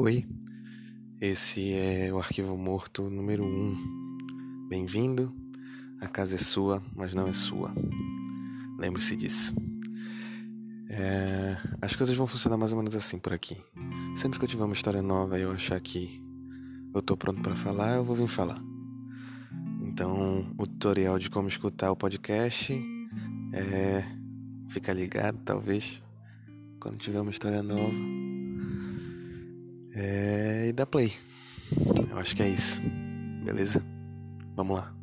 Oi, esse é o arquivo morto número 1. Um. Bem-vindo. A casa é sua, mas não é sua. Lembre-se disso. É... As coisas vão funcionar mais ou menos assim por aqui. Sempre que eu tiver uma história nova e eu achar que eu tô pronto para falar, eu vou vir falar. Então, o tutorial de como escutar o podcast é. Fica ligado, talvez, quando tiver uma história nova é, e dá play. Eu acho que é isso. Beleza? Vamos lá.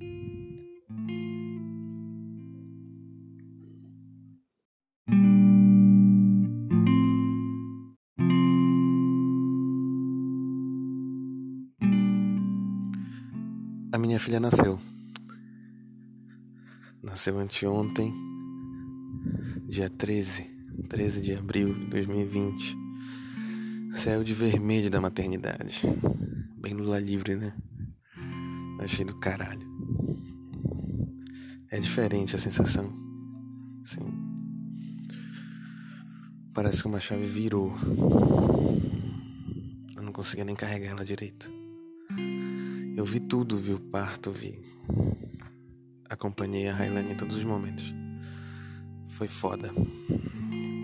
A minha filha nasceu. Nasceu anteontem, dia 13, 13 de abril de 2020. Céu de vermelho da maternidade. Bem Lula livre, né? Achei do caralho. É diferente a sensação. Sim. Parece que uma chave virou. Eu não conseguia nem carregar ela direito. Eu vi tudo, vi o parto, vi. Acompanhei a Railane em todos os momentos. Foi foda.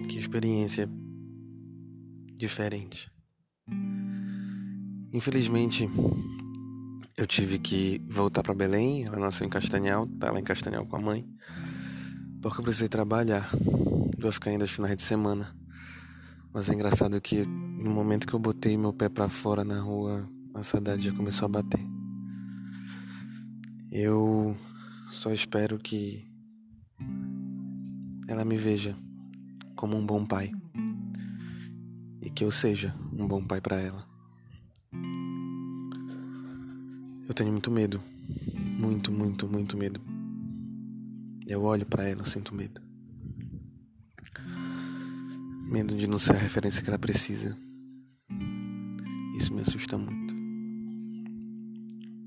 Que experiência diferente. Infelizmente, eu tive que voltar para Belém. Ela nasceu em Castanhal, tá lá em Castanhal com a mãe, porque eu precisei trabalhar. Vou ficar ainda os finais de semana. Mas é engraçado que no momento que eu botei meu pé para fora na rua, a saudade já começou a bater. Eu só espero que ela me veja como um bom pai e que eu seja um bom pai para ela. Eu tenho muito medo, muito, muito, muito medo. Eu olho para ela, eu sinto medo. Medo de não ser a referência que ela precisa. Isso me assusta muito.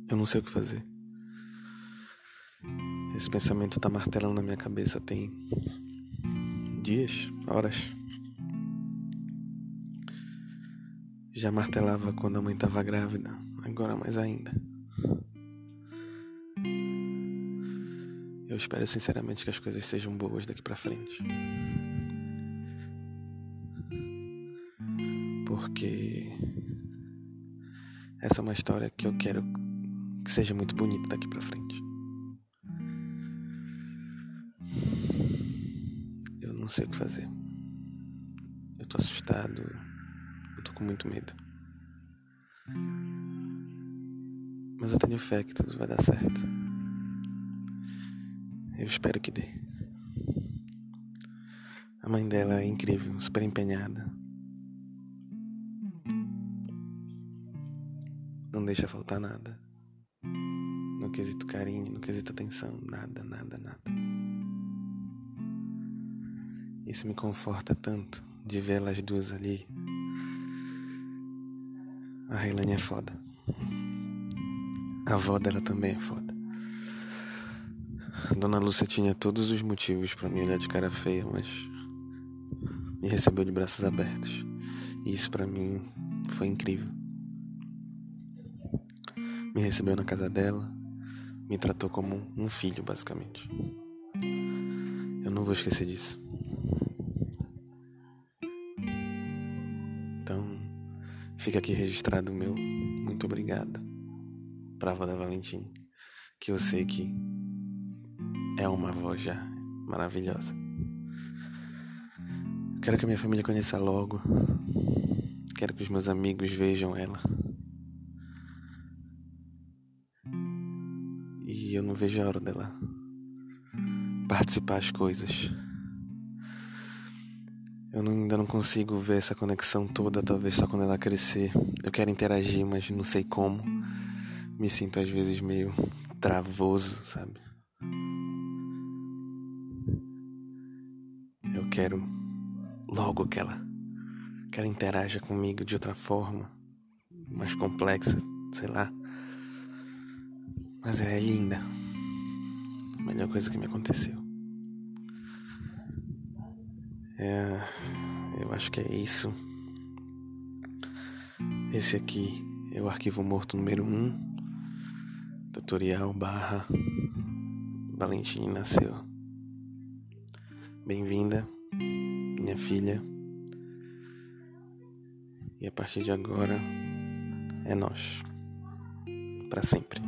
Eu não sei o que fazer. Esse pensamento tá martelando na minha cabeça tem dias, horas. Já martelava quando a mãe estava grávida, agora mais ainda. Eu espero sinceramente que as coisas sejam boas daqui para frente. Porque essa é uma história que eu quero que seja muito bonita daqui para frente. Eu não sei o que fazer. Eu tô assustado tô com muito medo. Mas eu tenho fé que tudo vai dar certo. Eu espero que dê. A mãe dela é incrível, super empenhada. Não deixa faltar nada. No quesito carinho, no quesito atenção, nada, nada, nada. Isso me conforta tanto de ver elas duas ali a Railane é foda. A avó dela também é foda. Dona Lúcia tinha todos os motivos para me olhar de cara feia, mas me recebeu de braços abertos. E isso para mim foi incrível. Me recebeu na casa dela, me tratou como um filho, basicamente. Eu não vou esquecer disso. Fica aqui registrado o meu muito obrigado para a avó da Valentim, que eu sei que é uma avó já maravilhosa. Quero que a minha família conheça logo. Quero que os meus amigos vejam ela. E eu não vejo a hora dela participar das coisas eu não, ainda não consigo ver essa conexão toda, talvez só quando ela crescer. Eu quero interagir, mas não sei como. Me sinto às vezes meio travoso, sabe? Eu quero logo que ela, que ela interaja comigo de outra forma, mais complexa, sei lá. Mas é linda. A melhor coisa que me aconteceu. É, eu acho que é isso. Esse aqui é o arquivo morto número 1, tutorial barra Valentim nasceu. Bem-vinda, minha filha. E a partir de agora é nós. Para sempre.